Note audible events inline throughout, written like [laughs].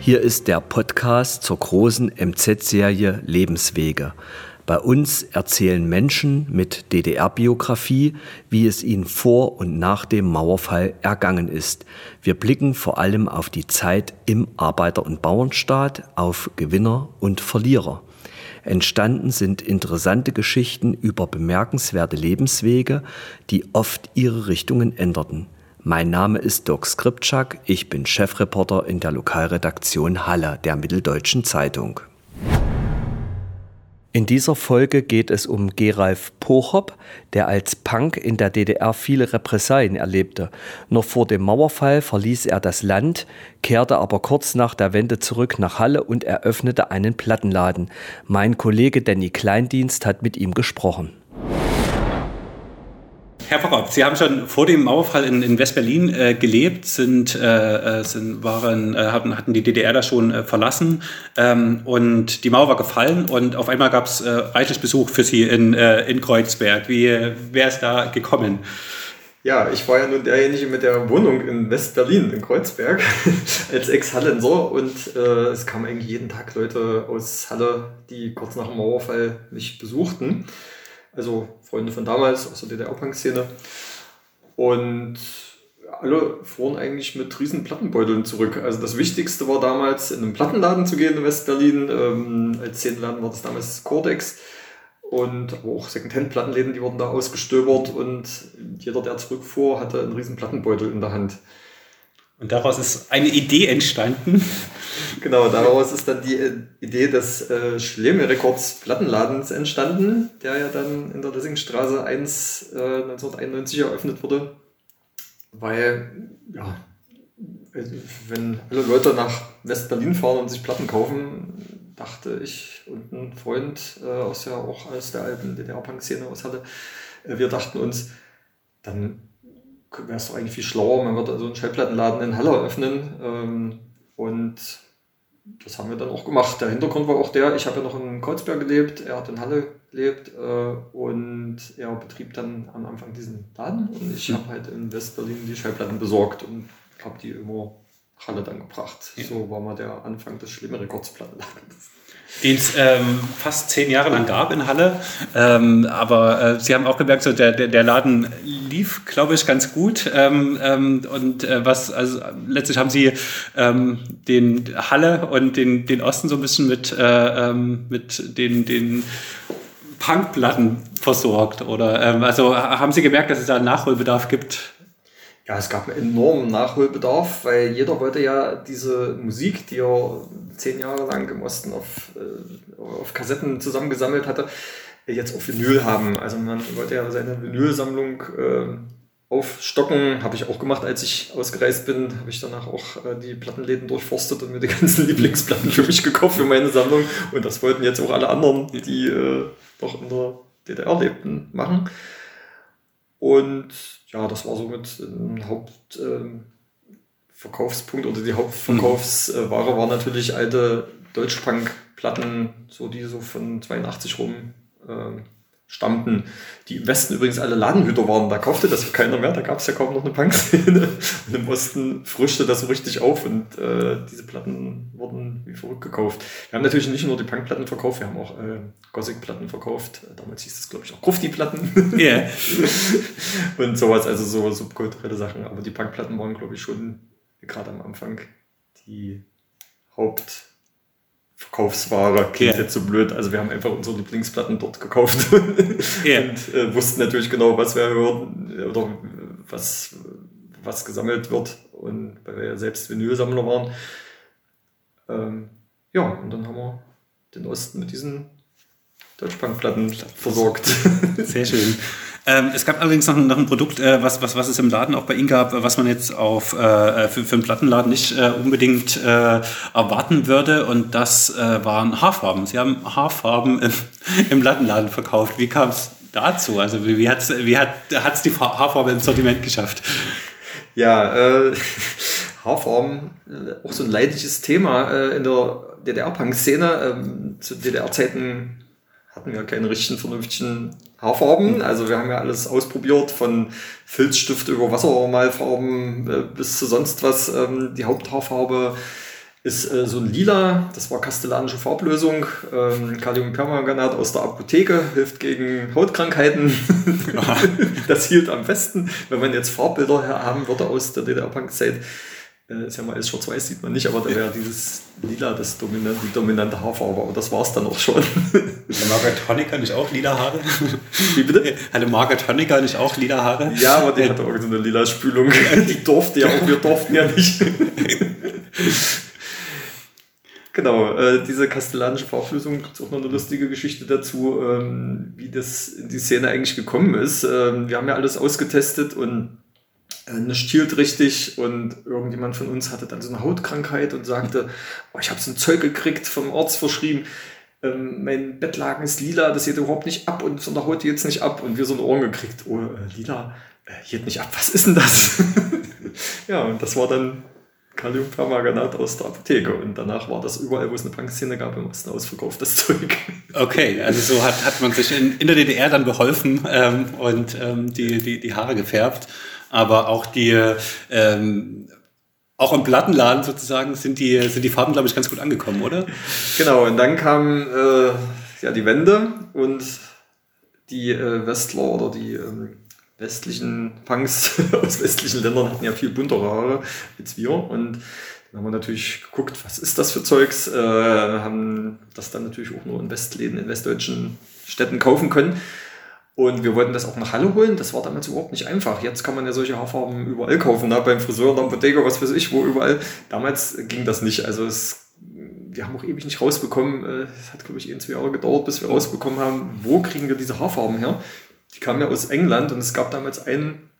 Hier ist der Podcast zur großen MZ-Serie Lebenswege. Bei uns erzählen Menschen mit DDR-Biografie, wie es ihnen vor und nach dem Mauerfall ergangen ist. Wir blicken vor allem auf die Zeit im Arbeiter- und Bauernstaat, auf Gewinner und Verlierer. Entstanden sind interessante Geschichten über bemerkenswerte Lebenswege, die oft ihre Richtungen änderten. Mein Name ist Dirk Skripczak, ich bin Chefreporter in der Lokalredaktion Halle der Mitteldeutschen Zeitung. In dieser Folge geht es um Geralf Pochop, der als Punk in der DDR viele Repressalien erlebte. Noch vor dem Mauerfall verließ er das Land, kehrte aber kurz nach der Wende zurück nach Halle und eröffnete einen Plattenladen. Mein Kollege Danny Kleindienst hat mit ihm gesprochen. Herr Prokop, Sie haben schon vor dem Mauerfall in, in West-Berlin äh, gelebt, sind, äh, äh sind, waren, äh, hatten, hatten die DDR da schon äh, verlassen ähm, und die Mauer war gefallen und auf einmal gab es äh, reichlich Besuch für Sie in, in Kreuzberg. Wie wäre es da gekommen? Ja, ich war ja nun derjenige mit der Wohnung in West-Berlin, in Kreuzberg, [laughs] als Ex-Hallenser und es kamen eigentlich jeden Tag Leute aus Halle, die kurz nach dem Mauerfall mich besuchten also Freunde von damals aus der DDR-Punk-Szene. Und alle fuhren eigentlich mit riesen Plattenbeuteln zurück. Also das Wichtigste war damals, in einen Plattenladen zu gehen in West-Berlin. Ähm, als Zehnladen war das damals Cortex. Und auch Secondhand-Plattenläden, die wurden da ausgestöbert und jeder, der zurückfuhr, hatte einen riesen Plattenbeutel in der Hand. Und daraus ist eine Idee entstanden. Genau, daraus ist dann die äh, Idee des äh, Schlemme Records Plattenladens entstanden, der ja dann in der Lessingstraße 1 äh, 1991 eröffnet wurde. Weil, ja, also, wenn alle Leute nach West-Berlin fahren und sich Platten kaufen, dachte ich und ein Freund äh, aus ja auch aus der alten DDR-Punk-Szene aus hatte, äh, wir dachten uns, dann wäre es doch eigentlich viel schlauer, man würde also einen Schallplattenladen in Halle öffnen. Ähm, und das haben wir dann auch gemacht. Der Hintergrund war auch der, ich habe ja noch in Kreuzberg gelebt, er hat in Halle gelebt äh, und er betrieb dann am Anfang diesen Laden und ich habe halt in Westberlin die Schallplatten besorgt und habe die immer Halle dann gebracht. Ja. So war mal der Anfang des schlimmen Rekordsplattenladens den es ähm, fast zehn Jahre lang gab in Halle. Ähm, aber äh, Sie haben auch gemerkt, so der, der, der Laden lief, glaube ich, ganz gut. Ähm, ähm und äh, was, also letztlich haben Sie ähm, den Halle und den, den Osten so ein bisschen mit, äh, ähm, mit den, den Punkplatten versorgt. Oder also haben Sie gemerkt, dass es da einen Nachholbedarf gibt? Ja, es gab einen enormen Nachholbedarf, weil jeder wollte ja diese Musik, die er zehn Jahre lang im Osten auf, äh, auf Kassetten zusammengesammelt hatte, jetzt auf Vinyl haben. Also man wollte ja seine Vinylsammlung äh, aufstocken. Habe ich auch gemacht, als ich ausgereist bin. Habe ich danach auch äh, die Plattenläden durchforstet und mir die [laughs] ganzen Lieblingsplatten für mich gekauft, für meine Sammlung. Und das wollten jetzt auch alle anderen, die äh, noch in der DDR lebten, machen. Und ja, das war somit ein Hauptverkaufspunkt ähm, oder die Hauptverkaufsware war natürlich alte Deutschpunk-Platten, so die so von 82 rum ähm, stammten, die im Westen übrigens alle Ladenhüter waren. Da kaufte das keiner mehr, da gab es ja kaum noch eine Punkszene. [laughs] Und im Osten frischte das so richtig auf und äh, diese Platten wurden wie verrückt gekauft. Wir haben natürlich nicht nur die Punkplatten verkauft, wir haben auch äh, Gothic-Platten verkauft. Damals hieß das, glaube ich, auch Grufti-Platten. [laughs] Yeah. [laughs] und sowas, also so subkulturelle Sachen. Aber die Punkplatten waren, glaube ich, schon gerade am Anfang die Haupt- Verkaufsware klingt yeah. jetzt so blöd. Also wir haben einfach unsere Lieblingsplatten dort gekauft [laughs] yeah. und äh, wussten natürlich genau, was wir hören oder was, was gesammelt wird. Und weil wir ja selbst Vinylsammler waren. Ähm, ja, und dann haben wir den Osten mit diesen Deutschbankplatten versorgt. Sehr schön. [laughs] Ähm, es gab allerdings noch, noch ein Produkt, äh, was, was, was es im Laden auch bei Ihnen gab, was man jetzt auf, äh, für, für einen Plattenladen nicht äh, unbedingt äh, erwarten würde. Und das äh, waren Haarfarben. Sie haben Haarfarben im, [laughs] im Plattenladen verkauft. Wie kam es dazu? Also wie, wie hat es wie hat, hat's die Haarfarbe ins Sortiment geschafft? Ja, äh, [laughs] Haarfarben, äh, auch so ein leidliches Thema äh, in der DDR-Punk-Szene. Ähm, zu DDR-Zeiten hatten wir keine richtigen vernünftigen Haarfarben. Also wir haben ja alles ausprobiert, von Filzstift über Wassermalfarben äh, bis zu sonst was. Ähm, die Haupthaarfarbe ist äh, so ein lila, das war kastellanische Farblösung, ähm, Kaliumpermanganat aus der Apotheke, hilft gegen Hautkrankheiten. [laughs] das hielt am besten. Wenn man jetzt Farbbilder haben würde aus der DDR-Punk-Zeit, äh, ist ja mal alles schwarz-weiß, sieht man nicht, aber da wäre dieses lila das dominante, die dominante Haarfarbe, aber das war es dann auch schon. Hatte Margaret Honecker nicht auch lila Haare? Wie bitte? Hatte Margaret Honecker nicht auch lila Haare? Ja, aber die hatte auch so eine lila Spülung. Die durfte ja auch, wir durften ja nicht. Genau, äh, diese kastellanische Farbflüssung gibt es auch noch eine lustige Geschichte dazu, ähm, wie das in die Szene eigentlich gekommen ist. Ähm, wir haben ja alles ausgetestet und nicht hielt richtig und irgendjemand von uns hatte dann so eine Hautkrankheit und sagte, oh, ich habe so ein Zeug gekriegt vom Arzt verschrieben, ähm, mein Bettlaken ist lila, das geht überhaupt nicht ab und von der Haut jetzt nicht ab und wir so ein Ohren gekriegt, oh, äh, lila, äh, geht nicht ab, was ist denn das? [laughs] ja, und das war dann Kaliumpermanganat aus der Apotheke. Und danach war das überall, wo es eine Punkszene gab, im Osten ausverkauft, das [laughs] Zeug. Okay, also so hat, hat man sich in, in der DDR dann beholfen ähm, und ähm, die, die, die Haare gefärbt. Aber auch die, ähm, auch im Plattenladen sozusagen sind die, sind die Farben, glaube ich, ganz gut angekommen, oder? Genau, und dann kam äh, ja die Wende und die äh, Westler oder die ähm, westlichen Punks [laughs] aus westlichen Ländern hatten ja viel buntere Haare als wir und dann haben wir natürlich geguckt, was ist das für Zeugs, äh, haben das dann natürlich auch nur in Westläden, in westdeutschen Städten kaufen können. Und wir wollten das auch nach Halle holen. Das war damals überhaupt nicht einfach. Jetzt kann man ja solche Haarfarben überall kaufen, ne? beim Friseur, in der Apotheke, was weiß ich, wo überall. Damals ging das nicht. Also es, wir haben auch ewig nicht rausbekommen. Äh, es hat, glaube ich, ein, zwei Jahre gedauert, bis wir rausbekommen haben, wo kriegen wir diese Haarfarben her. Die kamen ja aus England und es gab damals einen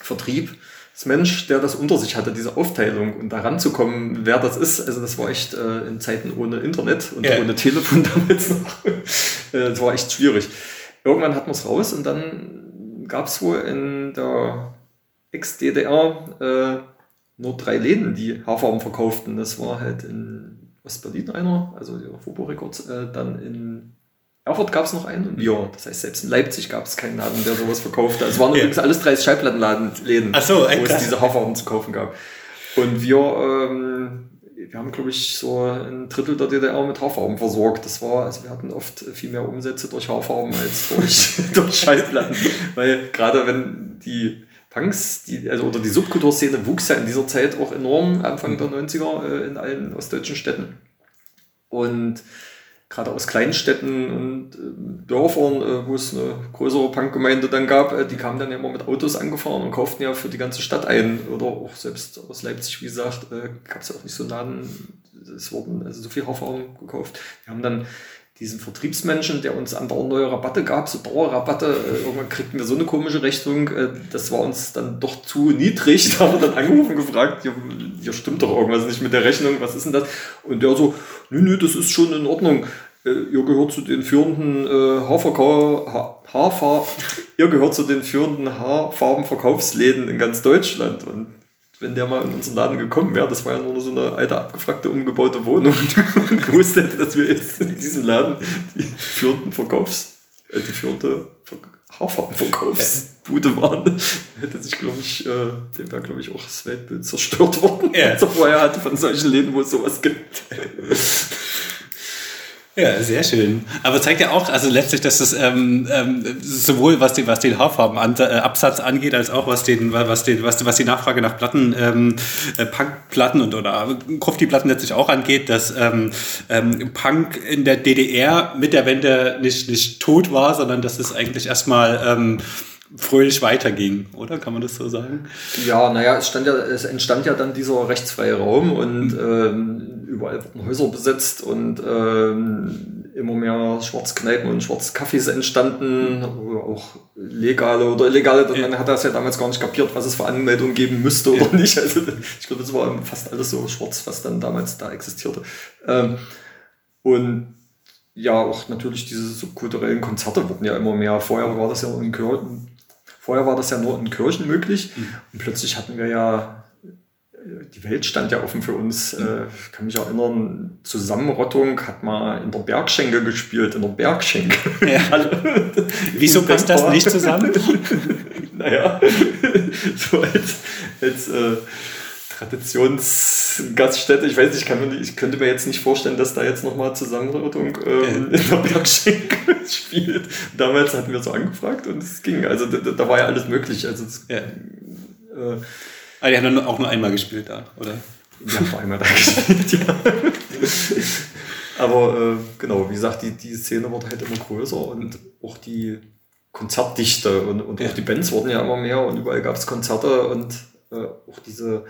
Vertrieb, das Mensch, der das unter sich hatte, diese Aufteilung und da ranzukommen, wer das ist. Also das war echt äh, in Zeiten ohne Internet und yeah. ohne Telefon [laughs] damals noch. äh, das war echt schwierig. Irgendwann hatten wir es raus und dann gab es wohl in der Ex-DDR äh, nur drei Läden, die Haarfarben verkauften. Das war halt in Ostberlin einer, also die Fobo Records, äh, dann in Erfurt gab es noch einen und ja, das heißt, selbst in Leipzig gab es keinen Laden, der sowas verkaufte. Also es waren ja. übrigens alles 30 Schallplattenläden, so, wo es diese Haarfarben zu kaufen gab. Und wir, ähm, wir haben, glaube ich, so ein Drittel der DDR mit Haarfarben versorgt. Das war, also wir hatten oft viel mehr Umsätze durch Haarfarben als durch, [laughs] durch Schallplatten. Weil gerade wenn die Punks, die, also oder die Subkulturszene wuchs ja in dieser Zeit auch enorm, Anfang der 90er äh, in allen ostdeutschen Städten. Und gerade aus Kleinstädten und äh, Dörfern, äh, wo es eine größere Punkgemeinde dann gab, äh, die kamen dann ja immer mit Autos angefahren und kauften ja für die ganze Stadt ein. Oder auch selbst aus Leipzig, wie gesagt, gab es ja auch nicht so Laden, es wurden also so viel Haarfarben gekauft. Wir haben dann diesen Vertriebsmenschen, der uns andauernd neue Rabatte gab, so Dauerrabatte. Äh, irgendwann kriegten wir so eine komische Rechnung. Äh, das war uns dann doch zu niedrig. [laughs] Da haben wir dann angerufen gefragt, hier, hier stimmt doch irgendwas nicht mit der Rechnung, was ist denn das? Und der so, nö, nö, das ist schon in Ordnung. Äh, ihr gehört zu den führenden äh, Haarverkauf, Haarfar [laughs] ihr gehört zu den führenden Haarfarbenverkaufsläden in ganz Deutschland. Und wenn der mal in unseren Laden gekommen wäre, das war ja nur so eine alte, abgefragte, umgebaute Wohnung und gewusst hätte, dass wir jetzt in diesem Laden die führenden Verkaufs, äh, die führende Haarfarbenverkaufsbude waren, hätte sich, glaube ich, äh, dem wäre, glaube ich, auch das Weltbild zerstört worden, ja. was [laughs] er vorher hatte von solchen Läden, wo es sowas gibt. Ja, sehr schön. Aber zeigt ja auch, also letztlich, dass es ähm, ähm, sowohl was, die, was den Haarfarbenabsatz äh, angeht, als auch was, den, was, den, was, was die Nachfrage nach Platten, ähm, äh, Punkplatten und oder Grufti-Platten letztlich auch angeht, dass ähm, ähm, Punk in der DDR mit der Wende nicht, nicht tot war, sondern dass es eigentlich erstmal ähm, fröhlich weiterging, oder? Kann man das so sagen? Ja, naja, es, stand ja, es entstand ja dann dieser rechtsfreie Raum und mhm. ähm, überall wurden Häuser besetzt und ähm, immer mehr Schwarzkneipen und Schwarzcafés entstanden, auch legale oder illegale. Ja. Man hat das ja damals gar nicht kapiert, was es für Anmeldungen geben müsste oder ja. nicht. Also ich glaube, das war fast alles so schwarz, was dann damals da existierte. Ähm, und ja, auch natürlich diese subkulturellen Konzerte wurden ja immer mehr. Vorher war das ja in Kirchen, vorher war das ja nur in Kirchen möglich. Mhm. Und plötzlich hatten wir ja die Welt stand ja offen für uns. Äh, ich kann mich erinnern, Zusammenrottung hat mal in der Bergschenke gespielt, in der Bergschenke. Ja. [laughs] Wieso passt das nicht zusammen? [laughs] naja, [laughs] so als, als äh, Traditionsgaststätte, ich weiß nicht, ich, kann mir, ich könnte mir jetzt nicht vorstellen, dass da jetzt nochmal Zusammenrottung ähm, in der Bergschenke spielt. Damals hatten wir so angefragt und es ging. Also da, da war ja alles möglich. Also das, ja. Äh, Ah, die haben dann auch nur einmal gespielt da, oder? Die haben nur einmal da [laughs] gespielt, ja. Aber äh, genau, wie gesagt, die, die Szene wurde halt immer größer und auch die Konzertdichte und, und ja. auch die Bands wurden ja immer mehr und überall gab es Konzerte und äh, auch diese,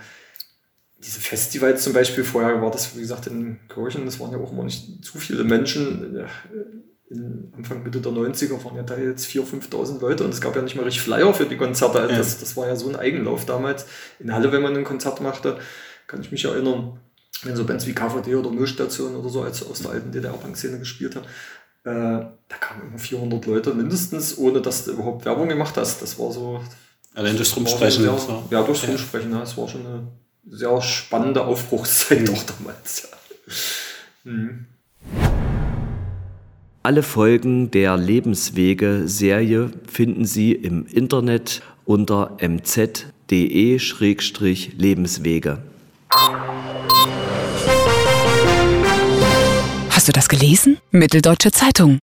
diese Festivals zum Beispiel, vorher war das, wie gesagt, in Kirchen, das waren ja auch immer nicht zu viele Menschen Anfang Mitte der 90er waren ja da jetzt 4.000, 5.000 Leute und es gab ja nicht mal richtig Flyer für die Konzerte. Also das, das war ja so ein Eigenlauf damals. In Halle, wenn man ein Konzert machte, kann ich mich erinnern, wenn so Bands wie KVD oder Müllstation oder so als aus der alten DDR-Punk-Szene gespielt haben, äh, da kamen immer 400 Leute mindestens, ohne dass du überhaupt Werbung gemacht hast. Das war so. Allein durchs Rumsprechen. Sehr, so. Ja, durchs ja. Rumsprechen. Das war schon eine sehr spannende Aufbruchszeit mhm. auch damals. Ja. Mhm. Alle Folgen der Lebenswege-Serie finden Sie im Internet unter mz.de-lebenswege. Hast du das gelesen? Mitteldeutsche Zeitung.